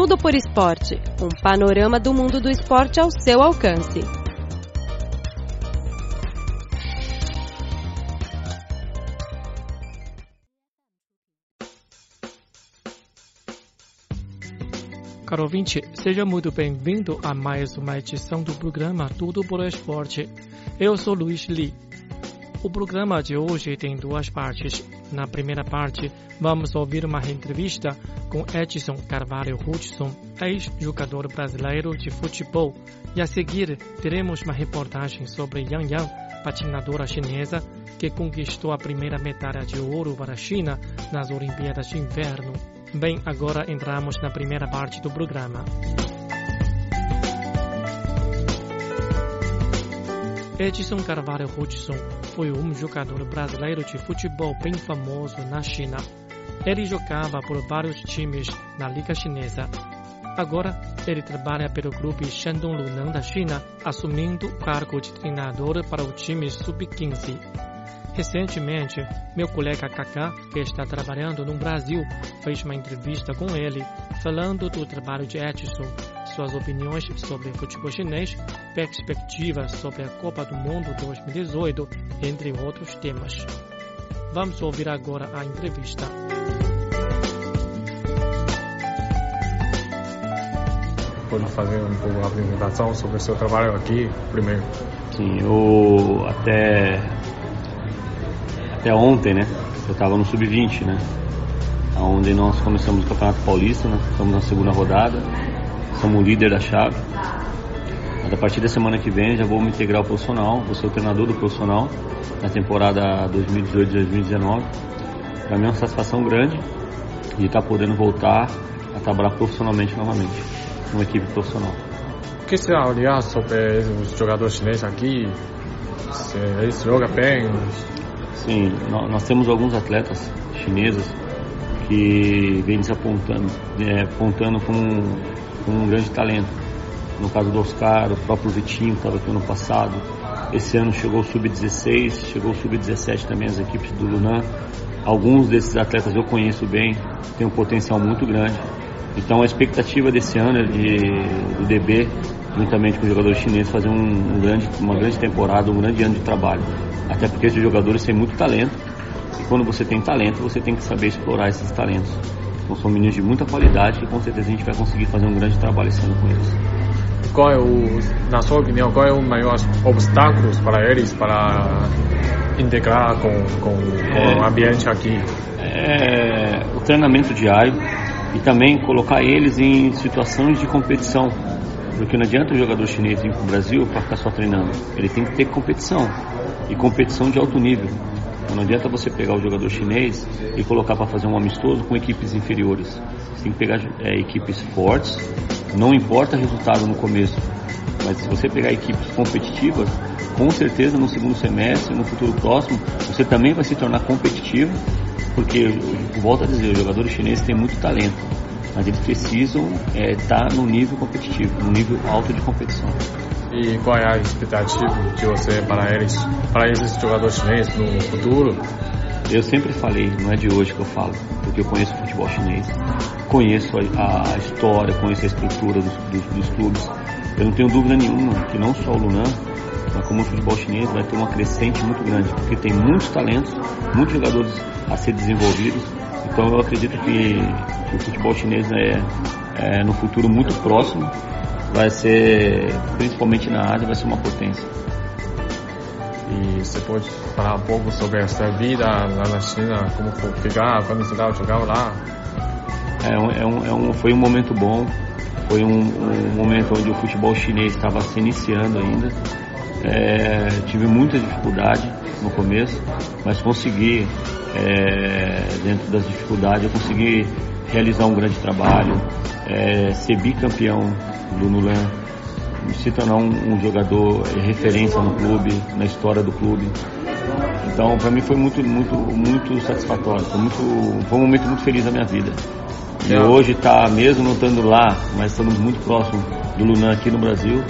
Tudo por Esporte um panorama do mundo do esporte ao seu alcance. Caro ouvinte, seja muito bem-vindo a mais uma edição do programa Tudo por Esporte. Eu sou Luiz Li. O programa de hoje tem duas partes. Na primeira parte, vamos ouvir uma entrevista com Edson Carvalho Hudson, ex-jogador brasileiro de futebol. E a seguir, teremos uma reportagem sobre Yang Yang, patinadora chinesa, que conquistou a primeira medalha de ouro para a China nas Olimpíadas de Inverno. Bem, agora entramos na primeira parte do programa. Edson Carvalho Hudson foi um jogador brasileiro de futebol bem famoso na China. Ele jogava por vários times na Liga Chinesa. Agora, ele trabalha pelo clube Shandong Luneng da China, assumindo o cargo de treinador para o time Sub-15. Recentemente, meu colega Kaká, que está trabalhando no Brasil, fez uma entrevista com ele, falando do trabalho de Edson, suas opiniões sobre futebol chinês, perspectivas sobre a Copa do Mundo 2018, entre outros temas. Vamos ouvir agora a entrevista. Pode fazer um pouco a apresentação sobre o seu trabalho aqui primeiro? Sim, eu até até ontem, né? Eu estava no sub-20, né? Onde nós começamos o Campeonato Paulista, né? Estamos na segunda rodada, somos líder da chave. Mas a partir da semana que vem já vou me integrar ao profissional, vou ser o treinador do profissional na temporada 2018-2019. Para mim é uma satisfação grande de estar podendo voltar a trabalhar profissionalmente novamente, numa equipe profissional. O que você acha sobre os jogadores chineses aqui? Se eles jogam bem? Sim, nós temos alguns atletas chineses que vêm se apontando, é, apontando com, com um grande talento. No caso do Oscar, o próprio Vitinho estava aqui ano passado. Esse ano chegou o Sub-16, chegou o Sub-17 também as equipes do Lunan. Alguns desses atletas eu conheço bem, têm um potencial muito grande. Então a expectativa desse ano é de, do DB, juntamente com os jogadores chineses, fazer um, um grande, uma grande temporada, um grande ano de trabalho. Até porque esses jogadores têm muito talento e quando você tem talento, você tem que saber explorar esses talentos. Então são meninos de muita qualidade e com certeza a gente vai conseguir fazer um grande trabalho esse ano com eles. Qual é o, na sua opinião, qual é o maior obstáculo para eles para integrar com, com, com é, o ambiente aqui? É o treinamento diário e também colocar eles em situações de competição. Porque não adianta o jogador chinês vir para o Brasil para ficar só treinando. Ele tem que ter competição. E competição de alto nível. Então não adianta você pegar o jogador chinês e colocar para fazer um amistoso com equipes inferiores. Você tem que pegar é, equipes fortes, não importa o resultado no começo, mas se você pegar equipes competitivas, com certeza no segundo semestre, no futuro próximo, você também vai se tornar competitivo porque, volto a dizer, os jogadores chineses têm muito talento, mas eles precisam estar é, tá no nível competitivo, no nível alto de competição. E qual é a expectativa de você para eles, para esses jogadores chineses no futuro? Eu sempre falei, não é de hoje que eu falo, porque eu conheço o futebol chinês, conheço a, a história, conheço a estrutura dos, dos, dos, clubes. Eu não tenho dúvida nenhuma que não só o Lunan, mas como o futebol chinês vai ter uma crescente muito grande, porque tem muitos talentos, muitos jogadores a ser desenvolvidos. Então eu acredito que, o futebol chinês é, é, no futuro muito próximo vai ser, principalmente na Ásia, vai ser uma potência. E você pode falar um pouco sobre essa vida lá na China, como ficar, quando você jogando lá? É um, é um, é um, foi um momento bom, foi um, um momento onde o futebol chinês estava se iniciando ainda. É, tive muita dificuldade no começo, mas consegui, é, dentro das dificuldades, eu consegui realizar um grande trabalho, é, ser bicampeão do Nulan, se tornar um, um jogador referência no clube, na história do clube. Então, para mim foi muito, muito, muito satisfatório. Foi, muito, foi um momento muito feliz da minha vida. E hoje está, mesmo não estando lá, mas estamos muito próximos do Lunan aqui no Brasil,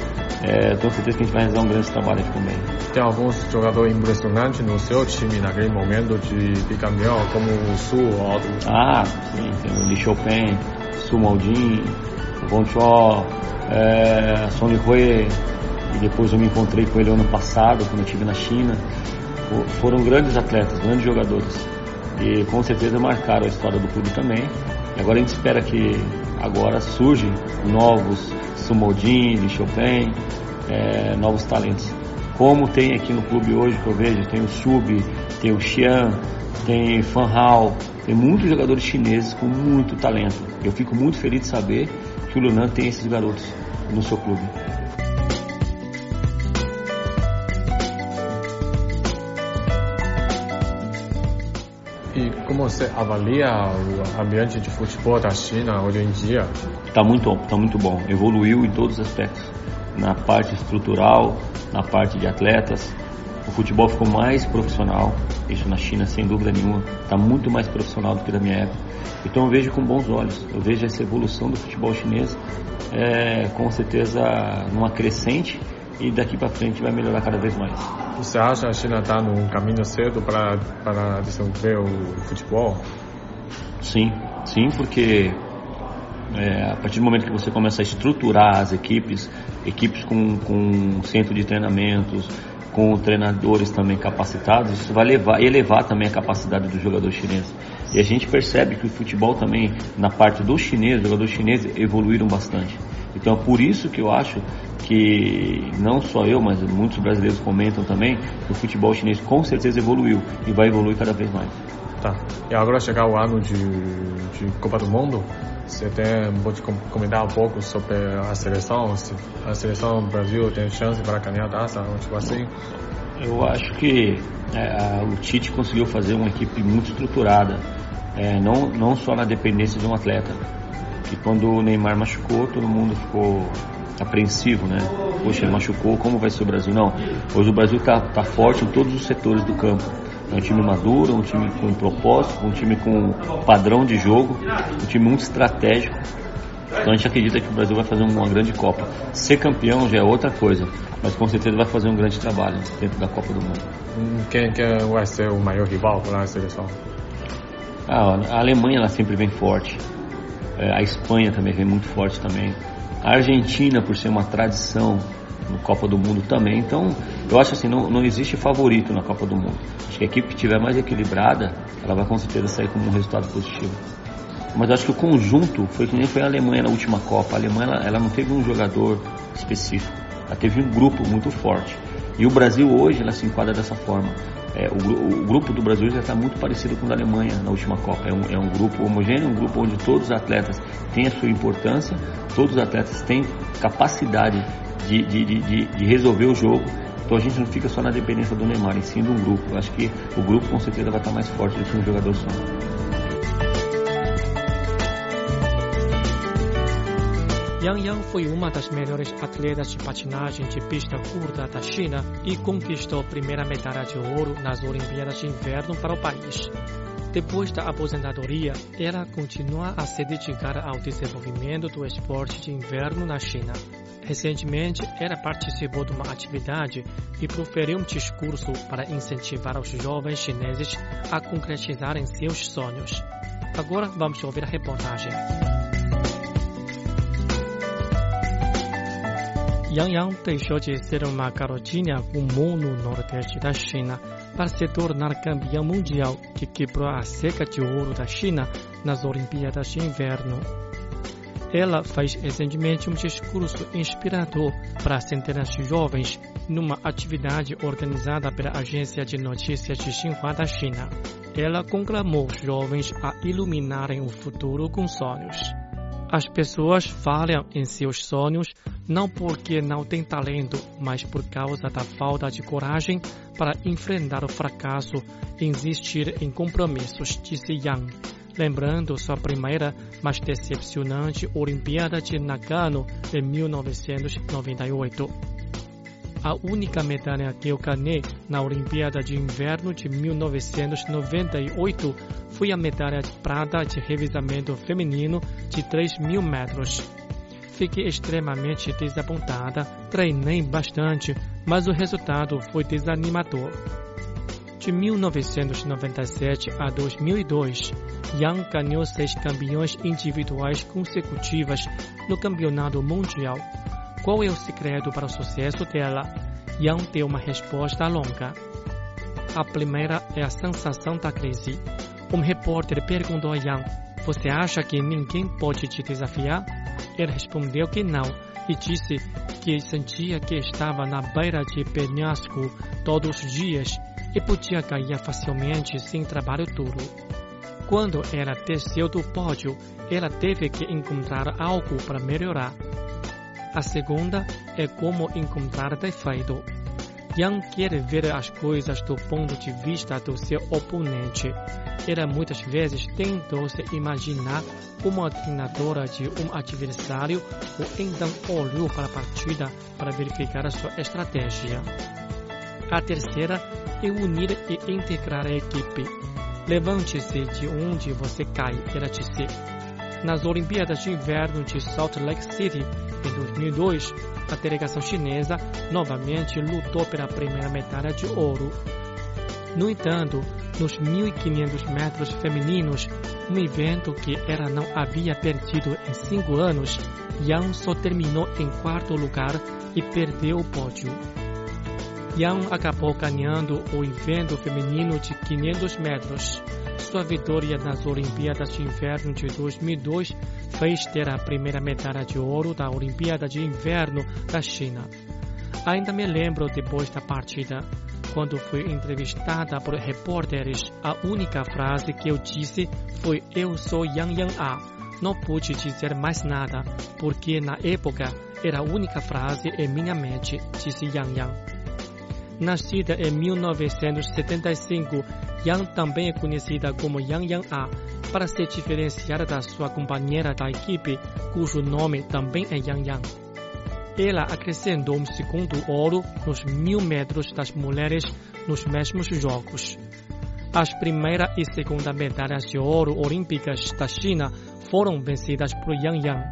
é, tenho certeza que a gente vai realizar um grande trabalho aqui também. Tem alguns jogadores impressionantes no seu time naquele momento de bicampeão, como o Su? Ah, sim, tem o Li Chopin, Su Maldin, Von Cho, é, Sony Hui, e depois eu me encontrei com ele ano passado, quando eu estive na China. Foram grandes atletas, grandes jogadores. E com certeza marcaram a história do clube também. Agora a gente espera que agora surgem novos Sumodin, Li Chopin, é, novos talentos. Como tem aqui no clube hoje que eu vejo, tem o Sub, tem o Xian, tem Fan Hao, tem muitos jogadores chineses com muito talento. Eu fico muito feliz de saber que o Lunan tem esses garotos no seu clube. Como você avalia o ambiente de futebol da China hoje em dia? Está muito, tá muito bom, evoluiu em todos os aspectos, na parte estrutural, na parte de atletas. O futebol ficou mais profissional, isso na China sem dúvida nenhuma, está muito mais profissional do que na minha época. Então eu vejo com bons olhos, eu vejo essa evolução do futebol chinês é, com certeza numa crescente e daqui para frente vai melhorar cada vez mais. Você acha que a China está num caminho certo para, para desenvolver o futebol? Sim, sim, porque é, a partir do momento que você começa a estruturar as equipes, equipes com, com centro de treinamentos, com treinadores também capacitados, isso vai levar, elevar também a capacidade do jogador chinês. E a gente percebe que o futebol também, na parte do chinês, os jogadores chineses evoluíram bastante. Então é por isso que eu acho que não só eu, mas muitos brasileiros comentam também que o futebol chinês com certeza evoluiu e vai evoluir cada vez mais. Tá. E agora chegar o ano de, de Copa do Mundo, você tem, pode comentar um pouco sobre a seleção? Se a seleção do Brasil tem chance para ganhar a taça, tipo assim? Eu acho que é, o Tite conseguiu fazer uma equipe muito estruturada, é, não, não só na dependência de um atleta. E quando o Neymar machucou, todo mundo ficou apreensivo, né? Poxa, ele machucou, como vai ser o Brasil? Não, hoje o Brasil está tá forte em todos os setores do campo. É um time maduro, um time com propósito, um time com padrão de jogo, um time muito estratégico. Então a gente acredita que o Brasil vai fazer uma grande Copa. Ser campeão já é outra coisa, mas com certeza vai fazer um grande trabalho dentro da Copa do Mundo. Hum, quem, quem vai ser o maior rival para a seleção? Ah, a Alemanha ela sempre vem forte. É, a Espanha também vem muito forte também. A Argentina, por ser uma tradição no Copa do Mundo também. Então, eu acho assim, não, não existe favorito na Copa do Mundo. Acho que a equipe que estiver mais equilibrada, ela vai com certeza sair com um resultado positivo. Mas acho que o conjunto foi que nem foi a Alemanha na última Copa. A Alemanha ela, ela não teve um jogador específico, ela teve um grupo muito forte. E o Brasil hoje ela se enquadra dessa forma. É, o, o, grupo do Brasil já está muito parecido com o da Alemanha na última Copa. É um, é um grupo homogêneo, um grupo onde todos os atletas têm a sua importância, todos os atletas têm capacidade de, de, de, de resolver o jogo. Então a gente não fica só na dependência do Neymar, e sim de um grupo. Eu acho que o grupo com certeza vai estar mais forte do que um jogador só. Yang Yang foi uma das melhores atletas de patinagem de pista curta da China e conquistou a primeira medalha de ouro nas Olimpíadas de Inverno para o país. Depois da aposentadoria, ela continua a se dedicar ao desenvolvimento do esporte de inverno na China. Recentemente, ela participou de uma atividade e proferiu um discurso para incentivar os jovens chineses a concretizarem seus sonhos. Agora vamos ouvir a reportagem. Yang Yang deixou de ser uma garotinha comum no nordeste da China para se tornar campeã mundial que quebrou a seca de ouro da China nas Olimpíadas de Inverno. Ela fez recentemente um discurso inspirador para centenas de jovens numa atividade organizada pela agência de notícias de Xinhua da China. Ela conclamou os jovens a iluminarem o futuro com sonhos. As pessoas falham em seus sonhos não porque não têm talento, mas por causa da falta de coragem para enfrentar o fracasso e insistir em compromissos, disse Yang, lembrando sua primeira, mas decepcionante Olimpíada de Nagano em 1998. A única medalha que eu ganhei na Olimpíada de Inverno de 1998 foi a medalha de prata de revezamento feminino de 3 mil metros. Fiquei extremamente desapontada, treinei bastante, mas o resultado foi desanimador. De 1997 a 2002, Yang ganhou seis campeões individuais consecutivas no Campeonato Mundial. Qual é o segredo para o sucesso dela? Yang deu uma resposta longa. A primeira é a sensação da crise. Um repórter perguntou a Yang: Você acha que ninguém pode te desafiar? Ele respondeu que não e disse que sentia que estava na beira de penhasco todos os dias e podia cair facilmente sem trabalho duro. Quando ela desceu do pódio, ela teve que encontrar algo para melhorar. A segunda é como encontrar defeito. Yang quer ver as coisas do ponto de vista do seu oponente. Ela muitas vezes tentou se imaginar como treinadora de um adversário ou então olhou para a partida para verificar a sua estratégia. A terceira é unir e integrar a equipe. Levante-se de onde você cai, ela disse. Nas Olimpíadas de Inverno de Salt Lake City, em 2002, a delegação chinesa novamente lutou pela primeira medalha de ouro. No entanto, nos 1.500 metros femininos, um evento que ela não havia perdido em cinco anos, Yang só terminou em quarto lugar e perdeu o pódio. Yang acabou ganhando o evento feminino de 500 metros. Sua vitória nas Olimpíadas de Inverno de 2002 fez ter a primeira medalha de ouro da Olimpíada de Inverno da China. Ainda me lembro depois da partida, quando fui entrevistada por repórteres, a única frase que eu disse foi Eu sou Yang Yang A. Não pude dizer mais nada, porque na época era a única frase em minha mente, disse Yang Yang. Nascida em 1975, Yang também é conhecida como Yang Yang A, para se diferenciar da sua companheira da equipe, cujo nome também é Yang Yang. Ela acrescentou um segundo ouro nos mil metros das mulheres nos mesmos Jogos. As primeira e segunda medalhas de ouro olímpicas da China foram vencidas por Yang Yang.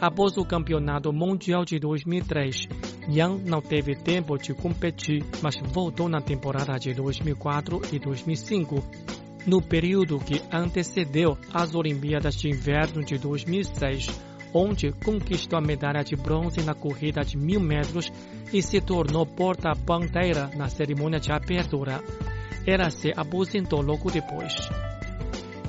Após o Campeonato Mundial de 2003, Yang não teve tempo de competir, mas voltou na temporada de 2004 e 2005, no período que antecedeu as Olimpíadas de Inverno de 2006, onde conquistou a medalha de bronze na corrida de mil metros e se tornou porta-bandeira na cerimônia de abertura. Ela se aposentou logo depois.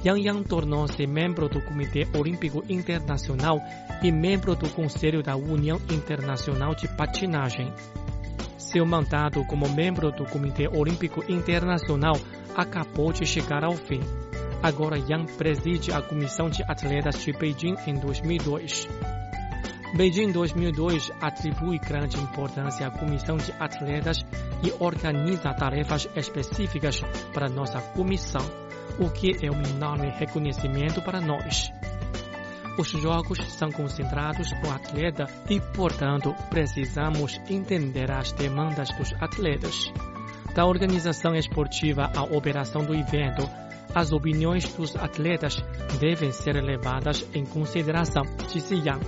Yang Yang tornou-se membro do Comitê Olímpico Internacional e membro do Conselho da União Internacional de Patinagem. Seu mandato como membro do Comitê Olímpico Internacional acabou de chegar ao fim. Agora Yang preside a Comissão de Atletas de Beijing em 2002. Beijing 2002 atribui grande importância à Comissão de Atletas e organiza tarefas específicas para nossa comissão o que é um enorme reconhecimento para nós. Os jogos são concentrados no atleta e, portanto, precisamos entender as demandas dos atletas. Da organização esportiva à operação do evento, as opiniões dos atletas devem ser levadas em consideração, disse Yang.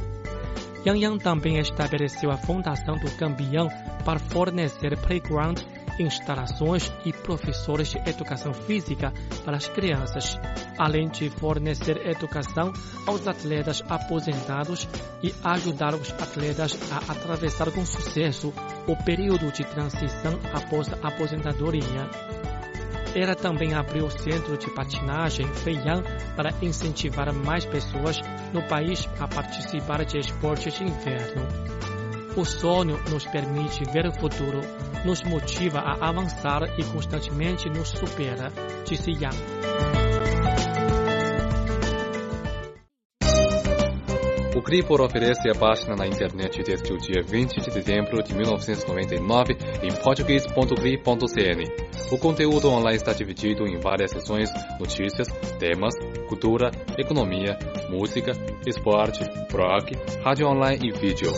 Yang Yang também estabeleceu a fundação do campeão para fornecer playground instalações e professores de educação física para as crianças, além de fornecer educação aos atletas aposentados e ajudar os atletas a atravessar com sucesso o período de transição após a aposentadoria. Ela também abriu o centro de patinagem Feiyan para incentivar mais pessoas no país a participar de esportes de inverno. O sonho nos permite ver o futuro, nos motiva a avançar e constantemente nos supera, disse Yang. O Cripor oferece a página na internet desde o dia 20 de dezembro de 1999 em português.cri.cn. O conteúdo online está dividido em várias seções, notícias, temas, cultura, economia, música, esporte, blog, rádio online e vídeo.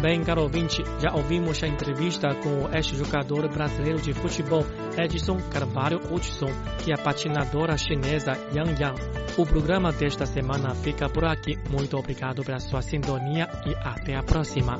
Bem, caro ouvinte, já ouvimos a entrevista com o ex-jogador brasileiro de futebol Edson Carvalho Hudson e a patinadora chinesa Yang Yang. O programa desta semana fica por aqui. Muito obrigado pela sua sintonia e até a próxima.